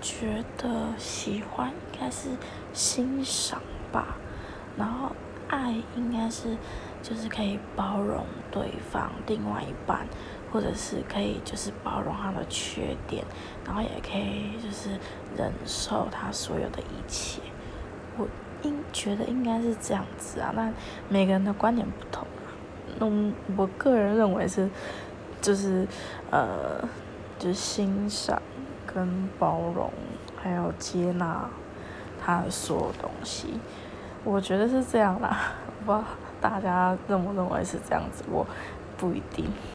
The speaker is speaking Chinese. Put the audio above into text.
觉得喜欢应该是欣赏吧，然后爱应该是就是可以包容对方另外一半，或者是可以就是包容他的缺点，然后也可以就是忍受他所有的一切。我应觉得应该是这样子啊，那每个人的观点不同啊。那我个人认为是就是呃就是欣赏跟包容。还有接纳他的所有东西，我觉得是这样啦。不知道大家认不认为是这样子，我不一定。